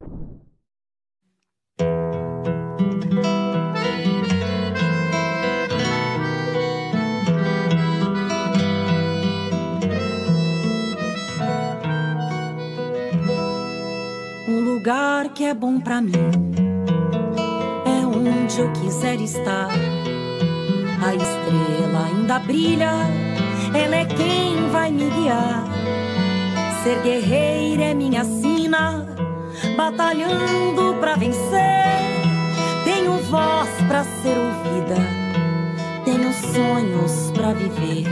O lugar que é bom para mim é onde eu quiser estar. A estrela ainda brilha, ela é quem vai me guiar. Ser guerreira é minha sina, batalhando pra vencer. Tenho voz pra ser ouvida, tenho sonhos pra viver.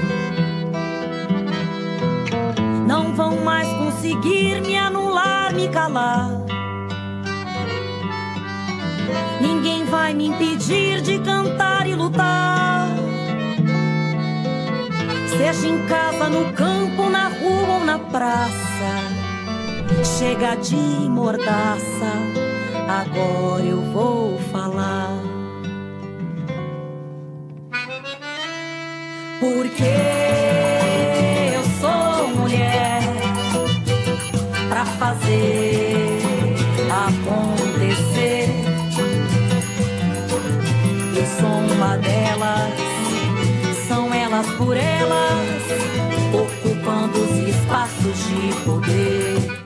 Não vão mais conseguir me anular, me calar. Ninguém vai me impedir de cantar e lutar. Seja em casa, no campo, na rua ou na praça. Chega de mordaça, agora eu vou falar. Porque eu sou mulher pra fazer acontecer. Eu sou uma delas, são elas por elas, ocupando os espaços de poder.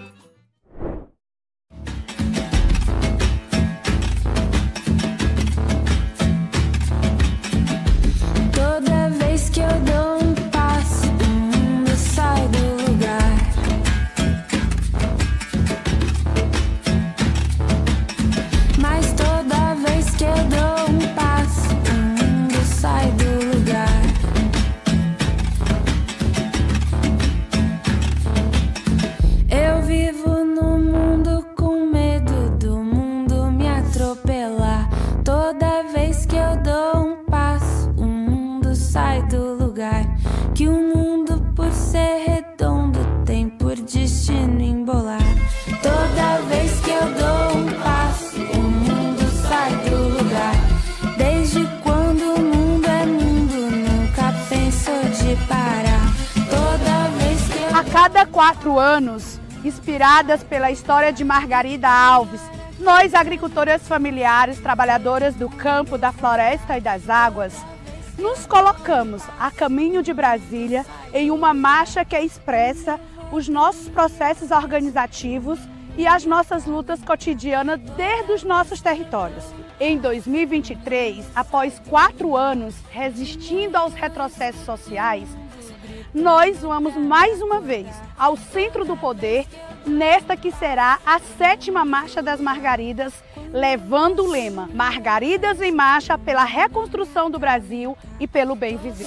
Cada quatro anos, inspiradas pela história de Margarida Alves, nós, agricultoras familiares, trabalhadoras do campo, da floresta e das águas, nos colocamos a caminho de Brasília em uma marcha que expressa os nossos processos organizativos e as nossas lutas cotidianas desde os nossos territórios. Em 2023, após quatro anos resistindo aos retrocessos sociais, nós vamos mais uma vez ao centro do poder, nesta que será a sétima Marcha das Margaridas, levando o lema Margaridas em Marcha pela reconstrução do Brasil e pelo bem viver.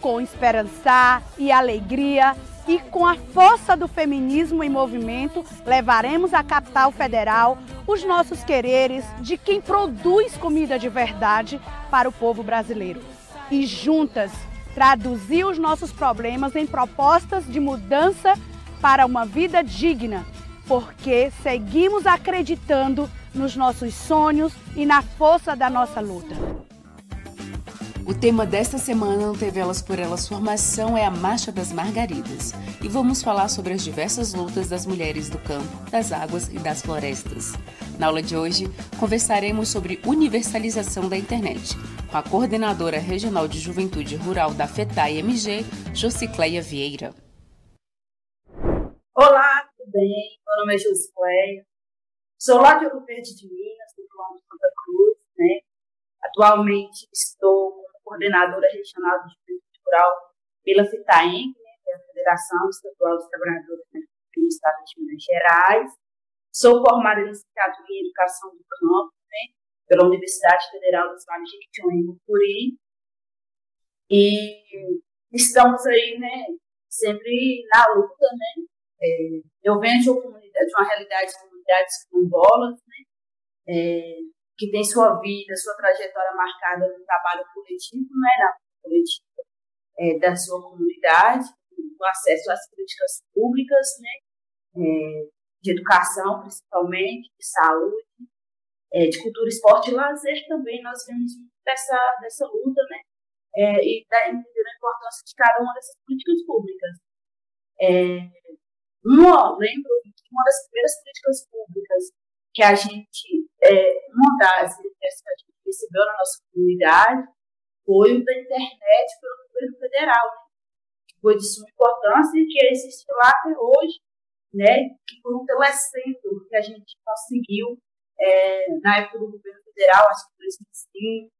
Com esperança e alegria e com a força do feminismo em movimento, levaremos à capital federal os nossos quereres de quem produz comida de verdade para o povo brasileiro. E juntas traduzir os nossos problemas em propostas de mudança para uma vida digna, porque seguimos acreditando nos nossos sonhos e na força da nossa luta. O tema desta semana no TV Elas por Elas Formação é a Marcha das Margaridas e vamos falar sobre as diversas lutas das mulheres do campo, das águas e das florestas. Na aula de hoje, conversaremos sobre universalização da internet com a coordenadora regional de juventude rural da FETAI MG, Josicleia Vieira. Olá, tudo bem? Meu nome é Josicleia. Sou lá de Ouro Verde de Minas, do plano Santa Cruz, né? Atualmente estou coordenadora regional de juventude rural pela FITAEM, né? que é a Federação Estadual dos Trabalhadores do Estado de Minas Gerais. Sou formada em licenciatura em Educação do Campo, né? pela Universidade Federal do Vale de Mucuri. E estamos aí, né, sempre na luta, né? É, eu venho de uma realidade de comunidades quilombolas, né? É, que tem sua vida, sua trajetória marcada no trabalho coletivo, né, na coletiva é, da sua comunidade, o acesso às políticas públicas, né, é, de educação, principalmente, de saúde, é, de cultura, esporte e lazer também, nós vemos dessa, dessa luta, né, é, e da, entender a importância de cada uma dessas políticas públicas. É, uma, lembro que uma das primeiras políticas públicas que a gente, é, uma das ideias que a gente recebeu na nossa comunidade foi o da internet pelo governo federal, né? foi de suma importância e que existe lá até hoje, né? que foi um telecentro que a gente conseguiu é, na época do governo federal, acho que 2005,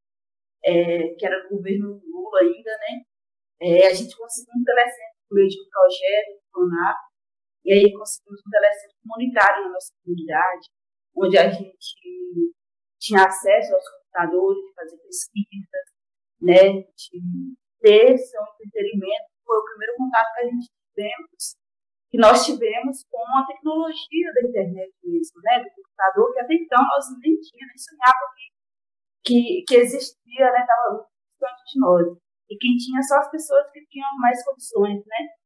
é, que era do governo Lula ainda, né? É, a gente conseguiu um telecentro por meio de um projeto, do e aí conseguimos um telecentro comunitário na nossa comunidade, onde a gente tinha acesso aos computadores, de fazer pesquisas, né, de ter seu entretenimento. Foi o primeiro contato que a gente tivemos, que nós tivemos com a tecnologia da internet mesmo, né, do computador, que até então nós nem tínhamos, nem sonhava que, que, que existia, né, estava distante de nós. E quem tinha só as pessoas que tinham mais condições, né.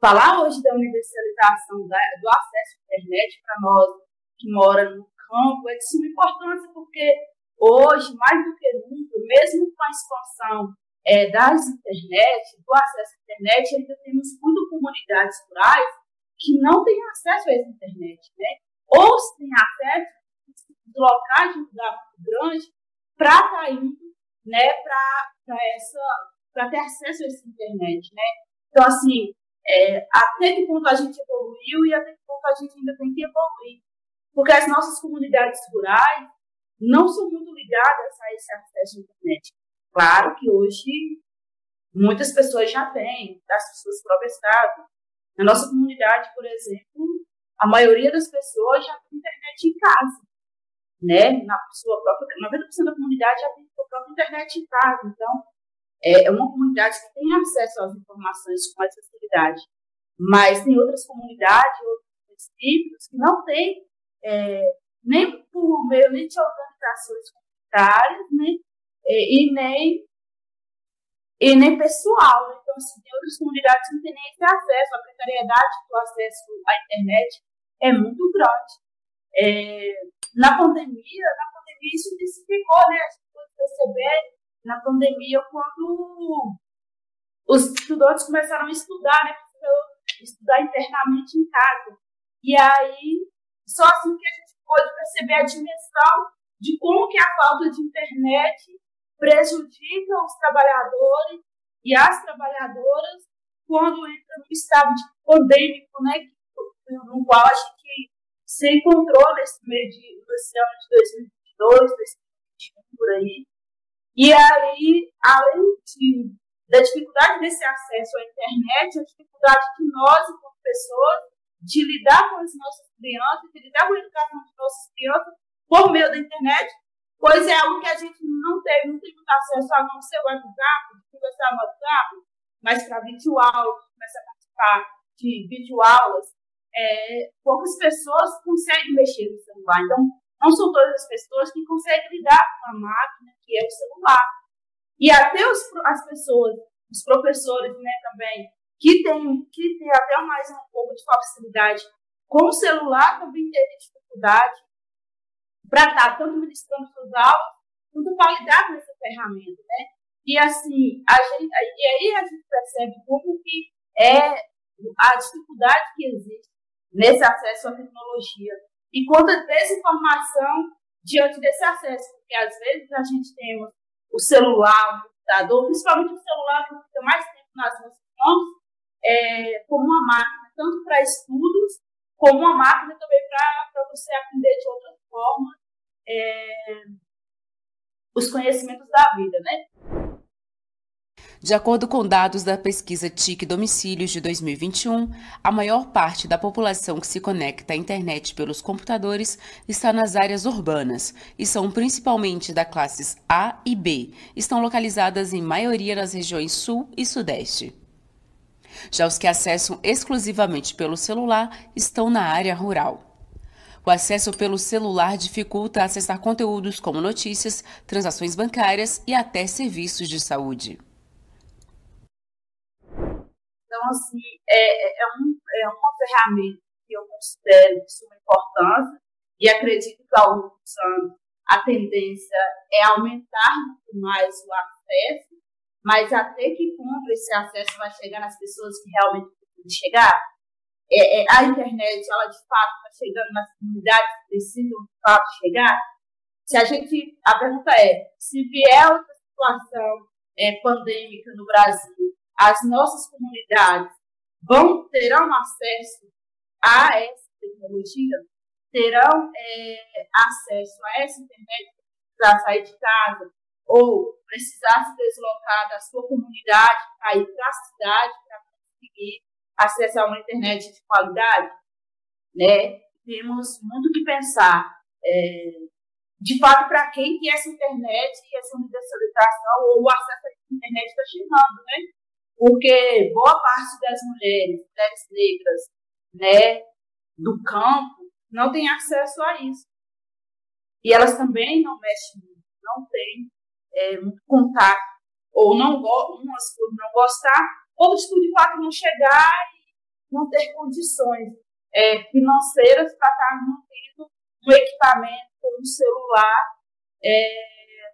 Falar hoje da universalização da, do acesso à internet para nós que mora no campo é de suma importância, porque hoje, mais do que nunca, mesmo com a expansão é, das internet, do acesso à internet, ainda temos muitas comunidades rurais que não têm acesso a essa internet, né? Ou se têm acesso, locais de um lugar grande, para estar tá indo, né, para essa, para ter acesso a essa internet, né? Então, assim, é, até que ponto a gente evoluiu e até que ponto a gente ainda tem que evoluir. Porque as nossas comunidades rurais não são muito ligadas a esse acesso à internet. Claro que hoje muitas pessoas já têm, das suas próprias casas. Na nossa comunidade, por exemplo, a maioria das pessoas já tem internet em casa. Né? Na sua própria, 90% da comunidade já tem sua própria internet em casa. Então, é uma comunidade que tem acesso às informações com mais facilidade. Mas tem outras comunidades, outros municípios que não têm é, nem por meio nem de organizações comunitárias, né? E, e, nem e nem pessoal. Né? Então, assim, tem outras comunidades que não têm nem esse acesso. A precariedade do acesso à internet é muito grande. É, na pandemia, na pandemia isso intensificou, né? A gente pode perceber na pandemia quando os estudantes começaram a estudar, né? Estudar internamente em casa. E aí só assim que a gente pode perceber a dimensão de como que a falta de internet prejudica os trabalhadores e as trabalhadoras quando entra no estado de pandêmico, né, no qual a gente se encontrou nesse meio de, nesse ano de 2022, 2021, por aí. E aí, além de, da dificuldade desse acesso à internet, a dificuldade de nós, como pessoas, de lidar com as nossas crianças, de lidar com a educação de nossas crianças por meio da internet, pois é algo que a gente não teve, não muito acesso a não ser WhatsApp, conversar no WhatsApp, mas para videoaulas, começar a participar de videoaulas, é, poucas pessoas conseguem mexer no celular. Então, não são todas as pessoas que conseguem lidar com a máquina, que é o celular. E até os, as pessoas, os professores né, também, que tem, que tem até mais um pouco de facilidade com o celular, também teve dificuldade para estar tá tanto ministrando suas aulas, quanto para lidar ferramenta, né? E assim, a gente, e aí a gente percebe como que é a dificuldade que existe nesse acesso à tecnologia e quanta desinformação diante desse acesso, porque às vezes a gente tem o celular, o computador, principalmente o celular que fica mais tempo nas nossas mãos, é, como uma máquina, tanto para estudos, como uma máquina também para você aprender de outra forma é, os conhecimentos da vida, né? De acordo com dados da pesquisa TIC Domicílios de 2021, a maior parte da população que se conecta à internet pelos computadores está nas áreas urbanas e são principalmente da classes A e B. Estão localizadas em maioria nas regiões Sul e Sudeste. Já os que acessam exclusivamente pelo celular estão na área rural. O acesso pelo celular dificulta acessar conteúdos como notícias, transações bancárias e até serviços de saúde. Então, assim, é, é, um, é uma ferramenta que eu considero de suma importância e acredito que ao longo dos anos a tendência é aumentar muito mais o acesso mas até que ponto esse acesso vai chegar nas pessoas que realmente precisam chegar? é, é, a internet, ela de fato está chegando nas comunidades que precisam de fato chegar? Se a gente, a pergunta é, se vier outra situação é, pandêmica no Brasil, as nossas comunidades vão terão acesso a essa tecnologia, terão é, acesso a essa internet para sair de casa ou precisar se deslocar da sua comunidade para ir para a cidade para conseguir acessar uma internet de qualidade, né? Temos muito que pensar. É, de fato, para quem que essa internet essa universalização ou o acesso à internet está chegando, né? Porque boa parte das mulheres, mulheres negras, né, do campo, não tem acesso a isso. E elas também não mexem, não têm é, contato, ou não umas por não gostar, outras por de fato não chegar e não ter condições é, financeiras para estar mantendo um equipamento um celular é,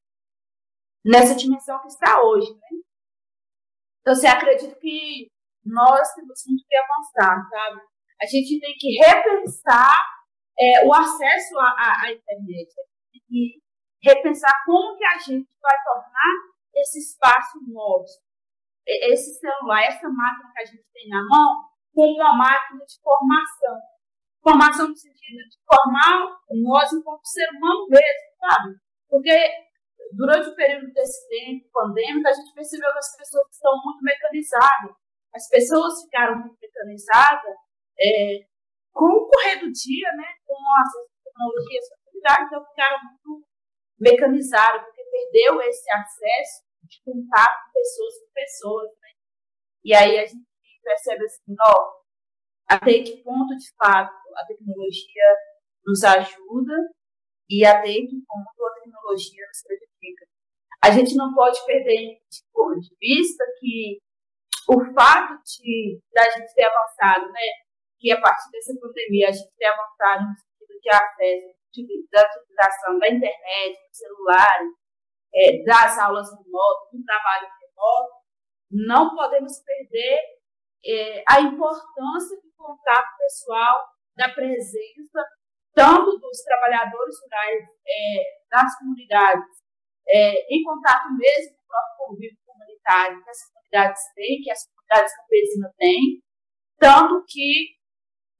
nessa dimensão que está hoje. Né? Então, você acredita que nós temos muito que avançar, sabe? A gente tem que repensar é, o acesso à, à, internet e repensar como que a gente vai tornar esse espaço nosso, esse celular, essa máquina que a gente tem na mão, como uma máquina de formação. Formação no sentido de formar nós enquanto ser humano mesmo, sabe? Porque durante o período desse tempo pandêmico, a gente percebeu que as pessoas estão muito mecanizadas. As pessoas ficaram muito mecanizadas é, com o correr do dia, né? Com as tecnologias, então ficaram muito mecanizadas, porque perdeu esse acesso de contato pessoas com pessoas, né? E aí a gente percebe assim, ó, até que ponto, de fato, a tecnologia nos ajuda e até que ponto a tecnologia nos prejudica. A gente não pode perder de vista que o fato de da gente ter avançado, né, que a partir dessa pandemia a gente ter avançado no sentido de acesso, da utilização da internet, do celular, é, das aulas remotas, do trabalho remoto, não podemos perder é, a importância do contato pessoal, da presença, tanto dos trabalhadores rurais é, das comunidades, é, em contato mesmo com o próprio convívio comunitário que as comunidades têm, que as comunidades campesinas têm, tanto que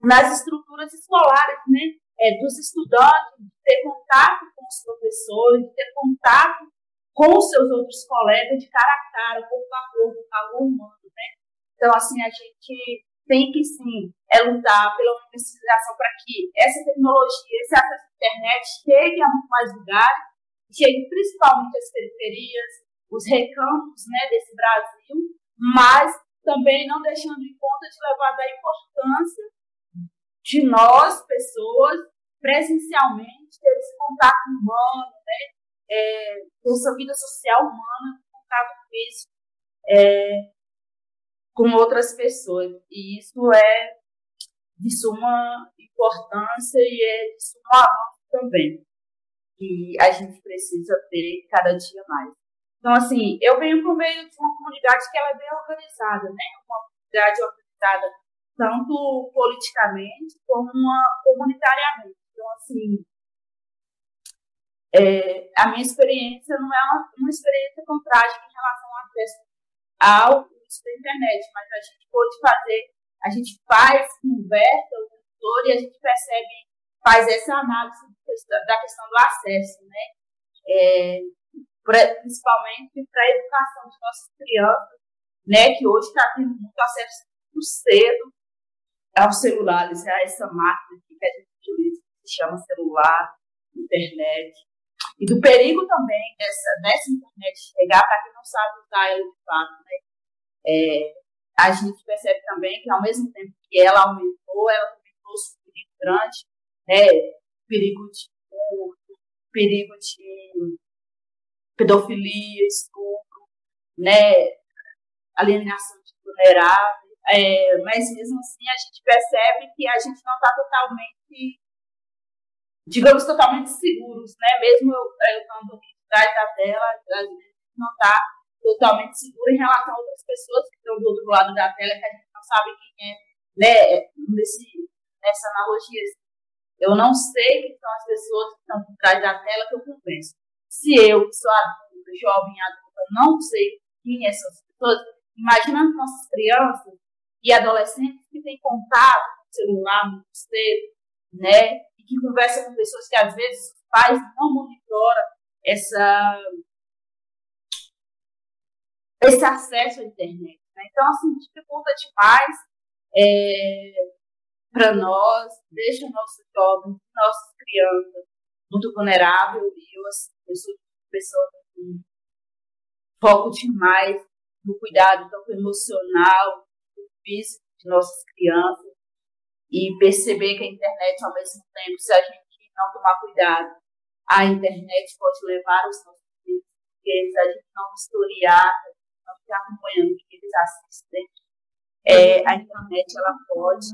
nas estruturas escolares, né, é, dos estudantes, de ter contato com os professores, de ter contato com os seus outros colegas de cara a cara, corpo a corpo, calor humano, né? Então, assim, a gente tem que, sim, é lutar pela universalização para que essa tecnologia, esse acesso à internet chegue a mais lugares, chegue principalmente às periferias, os recantos né, desse Brasil, mas também não deixando em conta de levar da importância de nós, pessoas, presencialmente, esse contato humano, né? É, essa vida social humana, contato físico é, com outras pessoas. E isso é de suma importância e é de suma avanço também, que a gente precisa ter cada dia mais. Então, assim, eu venho por meio de uma comunidade que ela é bem organizada, né? Uma comunidade organizada tanto politicamente como uma, comunitariamente. Então, assim, é, a minha experiência não é uma, uma experiência tão trágica em relação ao acesso ao uso da internet, mas a gente pode fazer, a gente faz, conversa o tutor e a gente percebe, faz essa análise da questão do acesso, né? É, principalmente para a educação de nossas crianças, né, que hoje está tendo muito acesso muito cedo aos celulares, a essa máquina que a gente utiliza, se chama celular, internet. E do perigo também dessa, dessa internet chegar para quem não sabe usar ela de fato. Né? É, a gente percebe também que, ao mesmo tempo que ela aumentou, ela também trouxe um perigo grande, né? perigo de furto, perigo de pedofilia, estupro, né? alienação de vulneráveis. É, mas mesmo assim a gente percebe que a gente não está totalmente, digamos, totalmente seguros, né? Mesmo eu, eu estando atrás da tela, a gente não está totalmente seguro em relação a outras pessoas que estão do outro lado da tela, que a gente não sabe quem é, né, nesse, nessa analogia, eu não sei quem são as pessoas que estão por trás da tela que eu converso. Se eu, que sou adulta, jovem adulta, não sei quem são essas pessoas, imagina as nossas crianças e adolescentes que têm contato com o celular muito cedo, né? Que conversam com pessoas que às vezes os pais não monitoram essa, esse acesso à internet. Né? Então, assim, dificulta demais é, para nós, deixa nossos jovens, nossas crianças muito vulneráveis. E eu, assim, eu sou pessoa que foco demais no cuidado tanto emocional, físico de nossas crianças e perceber que a internet, ao mesmo tempo, se a gente não tomar cuidado, a internet pode levar os nossos filhos, porque se a gente não historiar, não ficar acompanhando o que eles assistem, é, a internet ela pode,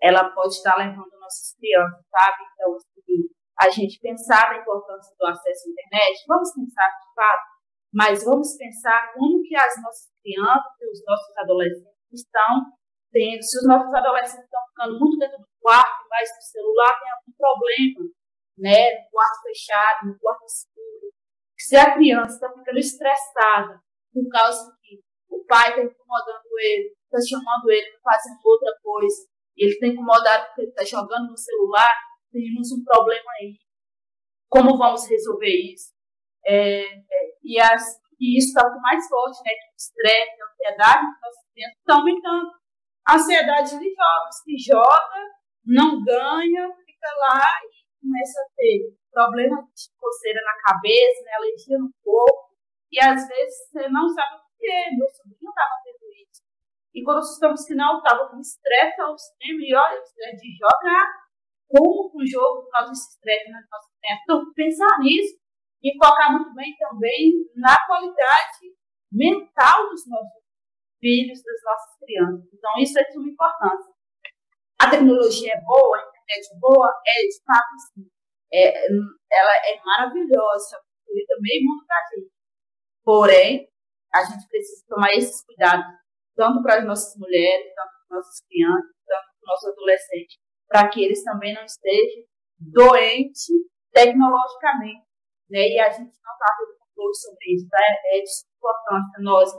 ela pode estar levando nossas crianças, sabe? Então, assim, a gente pensar na importância do acesso à internet, vamos pensar de fato, mas vamos pensar como que as nossas crianças e os nossos adolescentes estão tendo, se os nossos adolescentes estão ficando muito dentro do quarto, mas no celular tem algum problema, né? No quarto fechado, no quarto escuro. Se a criança está ficando estressada por causa que o pai está incomodando ele, está chamando ele para fazer outra coisa, ele está incomodado porque ele está jogando no celular, temos um problema aí. Como vamos resolver isso? É, é, e, as, e isso está mais forte, né? Que o estresse, a ansiedade que nós temos está aumentando. Ansiedade de jogos que joga, não ganha, fica lá e começa a ter problema de coceira na cabeça, né, alergia no corpo, e às vezes você não sabe por quê. Meu sobrinho estava tendo isso. E quando estamos que não, estava com estresse ao extremo, e olha, o de jogar, como o jogo causa estresse nas nossas crianças. Então, pensar nisso e focar muito bem também na qualidade mental dos nossos filhos, das nossas crianças. Então, isso é de suma importância. A tecnologia é boa, a internet é boa, é de fato sim. É, ela é maravilhosa, facilita meio mundo para a gente. Porém, a gente precisa tomar esses cuidados, tanto para as nossas mulheres, tanto para as nossas crianças, tanto para os nossos adolescentes, para que eles também não estejam doentes tecnologicamente. Né? E a gente não está tendo controle sobre isso. Tá? É de importância nós,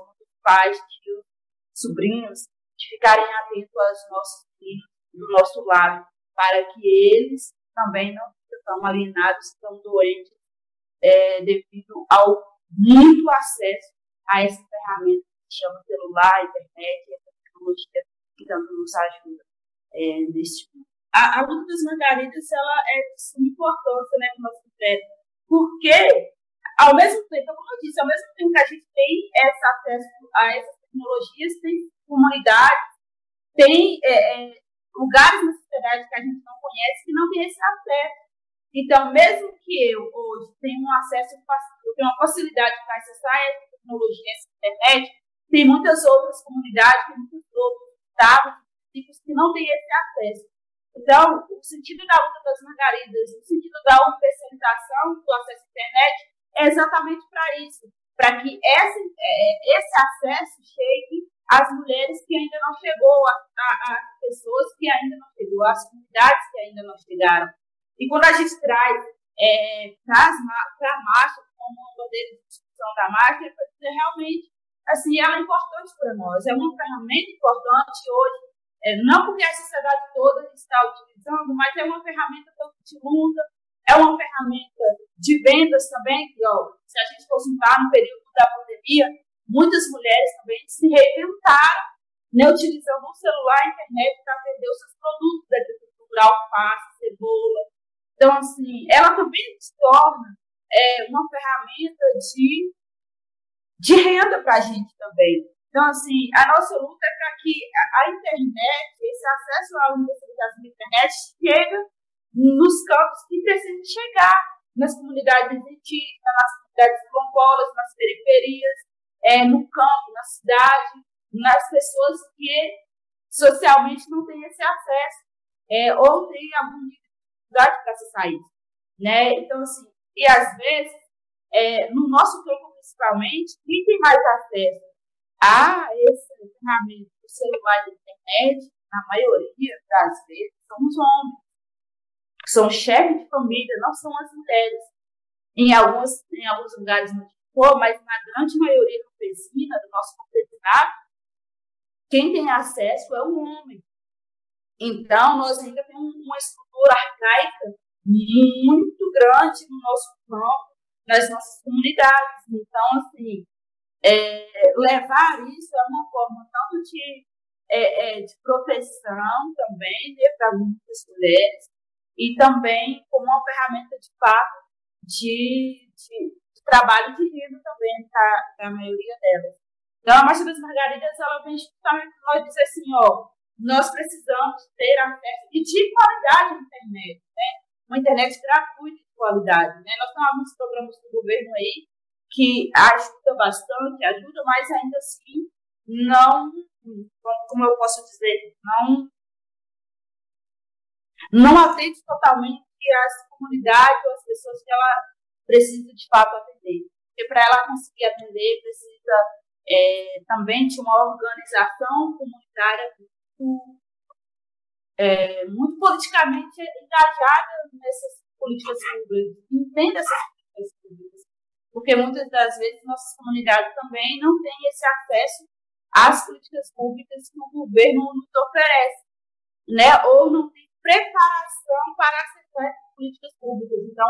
pais, tios, sobrinhos, de ficarem atentos aos nossos filhos do nosso lado, para que eles também não estão alienados, estão doentes, é, devido ao muito acesso a essa ferramenta que chama celular, internet, essa tecnologia que tanto nos ajuda é, nesse mundo. A, a luta das margaridas ela é de suma importância né, o nosso critério, porque, ao mesmo tempo, como eu disse, ao mesmo tempo que a gente tem esse acesso a essas tecnologias, tem comunidades, tem é, é, lugares na sociedade que a gente não conhece que não tem esse acesso. Então, mesmo que eu hoje tenha um acesso, eu tenho uma facilidade para acessar essa tecnologia, essa internet, tem muitas outras comunidades, tem muitos outros estados, que não têm esse acesso. Então, o sentido da luta das margaridas, o sentido da universalização do acesso à internet é exatamente para isso, para que esse, é, esse acesso chegue às mulheres que ainda não chegou, às pessoas que ainda não chegou, às comunidades que ainda não chegaram. E quando a gente traz é, para a marcha, como uma bandeira de discussão da marcha, é realmente, assim, ela é importante para nós, é uma ferramenta importante hoje é, não porque a sociedade toda está utilizando, mas é uma ferramenta de luta, é uma ferramenta de vendas também, que ó, se a gente fosse juntar no período da pandemia, muitas mulheres também se reinventaram, né, utilizando o celular e a internet para vender os seus produtos da agricultura, alface, cebola. Então, assim, ela também se torna é, uma ferramenta de, de renda para a gente também. Então, assim, a nossa luta é para que a internet, esse acesso à universalização da internet, chegue nos campos que precisam chegar, nas comunidades indígenas, nas comunidades quilombolas, nas periferias, é, no campo, na cidade, nas pessoas que socialmente não têm esse acesso, é, ou têm alguma dificuldade para acessar isso. Né? Então, assim, e às vezes, é, no nosso campo principalmente, quem tem mais acesso a esse ferramenta do celular da internet, na maioria das vezes, são os homens. São chefes de família, não são as mulheres. Em alguns, em alguns lugares não for, mas na grande maioria campesina, do nosso campesinato, quem tem acesso é o homem. Então, nós ainda temos uma estrutura arcaica muito grande no nosso campo, nas nossas comunidades. Então, assim, é, levar isso é uma forma tanto de, é, é, de proteção também né, para muitas mulheres e também como uma ferramenta de fato de, de, de trabalho de vida também para a maioria delas. Então, a Marcha das Margaridas, ela vem justamente para dizer assim, ó, nós precisamos ter acesso e de qualidade à internet, né? Uma internet gratuita de qualidade, né? Nós temos alguns programas do governo aí que ajuda bastante, ajuda, mas ainda assim não, como eu posso dizer, não não atende totalmente as comunidades ou as pessoas que ela precisa de fato atender. Porque para ela conseguir atender, precisa é, também de uma organização comunitária muito, é, muito politicamente engajada nessas políticas públicas, entenda essas políticas públicas porque muitas das vezes nossas comunidades também não têm esse acesso às políticas públicas que o governo nos oferece, né? ou não tem preparação para acessar essas políticas públicas. Então,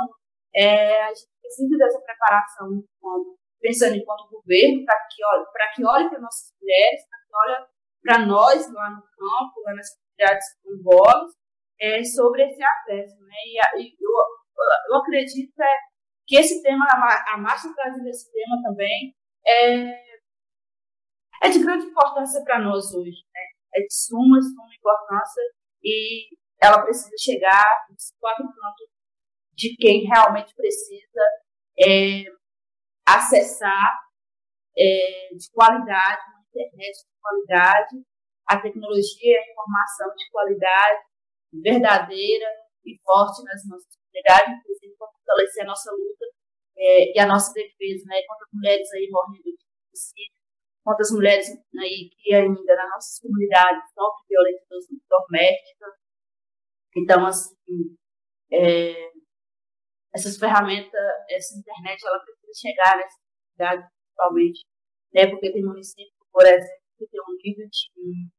é, a gente precisa dessa preparação pensando enquanto governo para que olhe para que olhe para nossas mulheres, para que olhe para nós lá no campo, lá nas comunidades quilombolas, é, sobre esse acesso, né? E, e eu, eu acredito é, que esse tema, a Marcha trazendo esse tema também, é, é de grande importância para nós hoje. Né? É de suma, suma importância e ela precisa chegar quatro pontos de quem realmente precisa é, acessar é, de qualidade, uma internet de qualidade, a tecnologia, a informação de qualidade, verdadeira e forte nas nossas comunidades, inclusive para fortalecer a nossa luta é, e a nossa defesa, né? Quantas mulheres aí morrendo de suicídio, quantas mulheres aí que ainda nas nossas comunidades sofrem violência doméstica. Então, assim, é, essas ferramentas, essa internet, ela precisa chegar nessas comunidades, principalmente, né? Porque tem municípios, por exemplo, que tem um nível de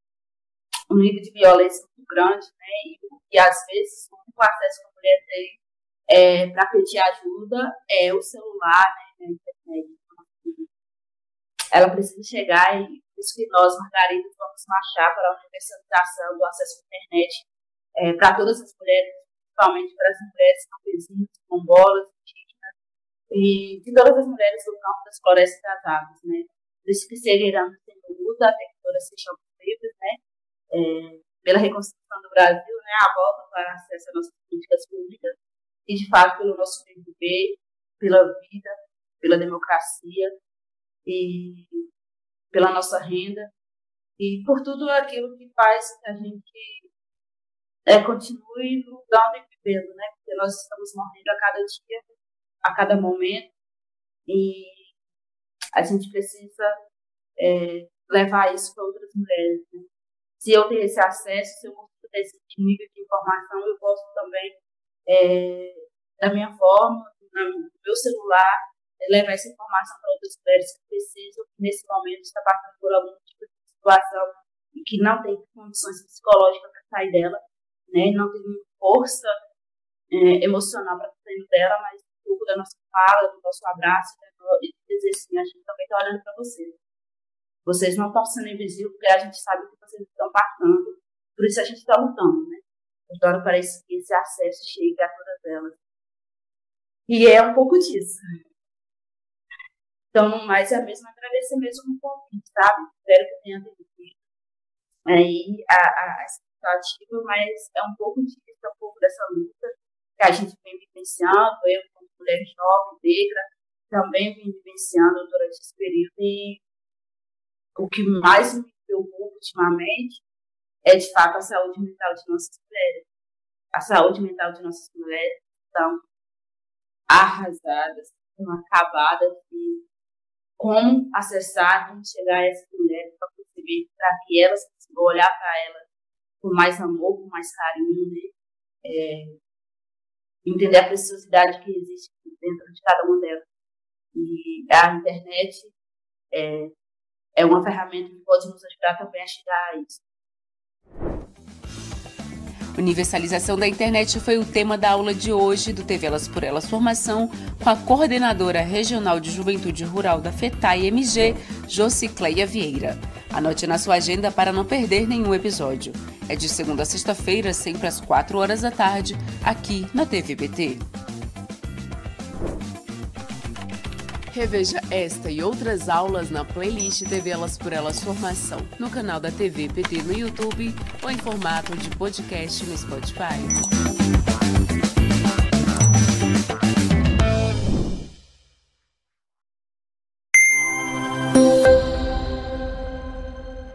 um nível de violência muito grande, né? E, e às vezes, o acesso que a mulher tem é, para pedir ajuda é o celular, né, a internet. Ela precisa chegar e por isso que nós, Margaridas, vamos marchar para a universalização do acesso à internet é, para todas as mulheres, principalmente para as mulheres campesinas, quilombolas, indígenas e de todas as mulheres do campo das florestas das águas, né. Isso que seguirão sendo luta até que todas sejam livres, né, é, pela reconstrução do Brasil, né, a volta para acesso às nossas políticas públicas e, de fato, pelo nosso bem viver, pela vida, pela democracia e pela nossa renda e por tudo aquilo que faz a gente é, continue lutando e vivendo, né? Porque nós estamos morrendo a cada dia, a cada momento e a gente precisa é, levar isso para outras mulheres. Né? Se eu tenho esse acesso, se eu consigo ter esse nível de informação, eu posso também é, da minha forma, no meu celular, é, levar essa informação para outras mulheres que precisam, nesse momento está passando por algum tipo de situação e que não tem condições psicológicas para sair dela, né? não tem força é, emocional para sair dela, mas um pouco da nossa fala, do nosso abraço, né? e dizer assim, a gente também está olhando para vocês. Vocês não estão sendo invisíveis porque a gente sabe o que vocês estão passando, por isso a gente está lutando, né? Então, parece que esse acesso chegue a todas elas. E é um pouco disso. Então, mais é mesmo agradecer mesmo o convite, sabe? Espero que tenha atendido aí a, a, a expectativa, mas é um pouco disso, é um pouco dessa luta que a gente vem vivenciando, eu como mulher jovem, negra, também vim vivenciando durante esse período e o que mais me preocupa ultimamente é, de fato, a saúde mental de nossas mulheres. A saúde mental de nossas mulheres estão arrasadas, estão acabadas e como acessar, como chegar a essas mulheres para perceber, para que elas consigam olhar para elas com mais amor, com mais carinho, né? É, entender a preciosidade que existe dentro de cada uma delas. E a internet é, é uma ferramenta que pode nos ajudar também a chegar a isso. Universalização da internet foi o tema da aula de hoje do TV Elas por Elas Formação com a coordenadora regional de juventude rural da FETAI MG, Josicleia Vieira. Anote na sua agenda para não perder nenhum episódio. É de segunda a sexta-feira, sempre às 4 horas da tarde, aqui na TVBT. Reveja esta e outras aulas na playlist TV Elas por Elas Formação, no canal da TV no YouTube ou em formato de podcast no Spotify.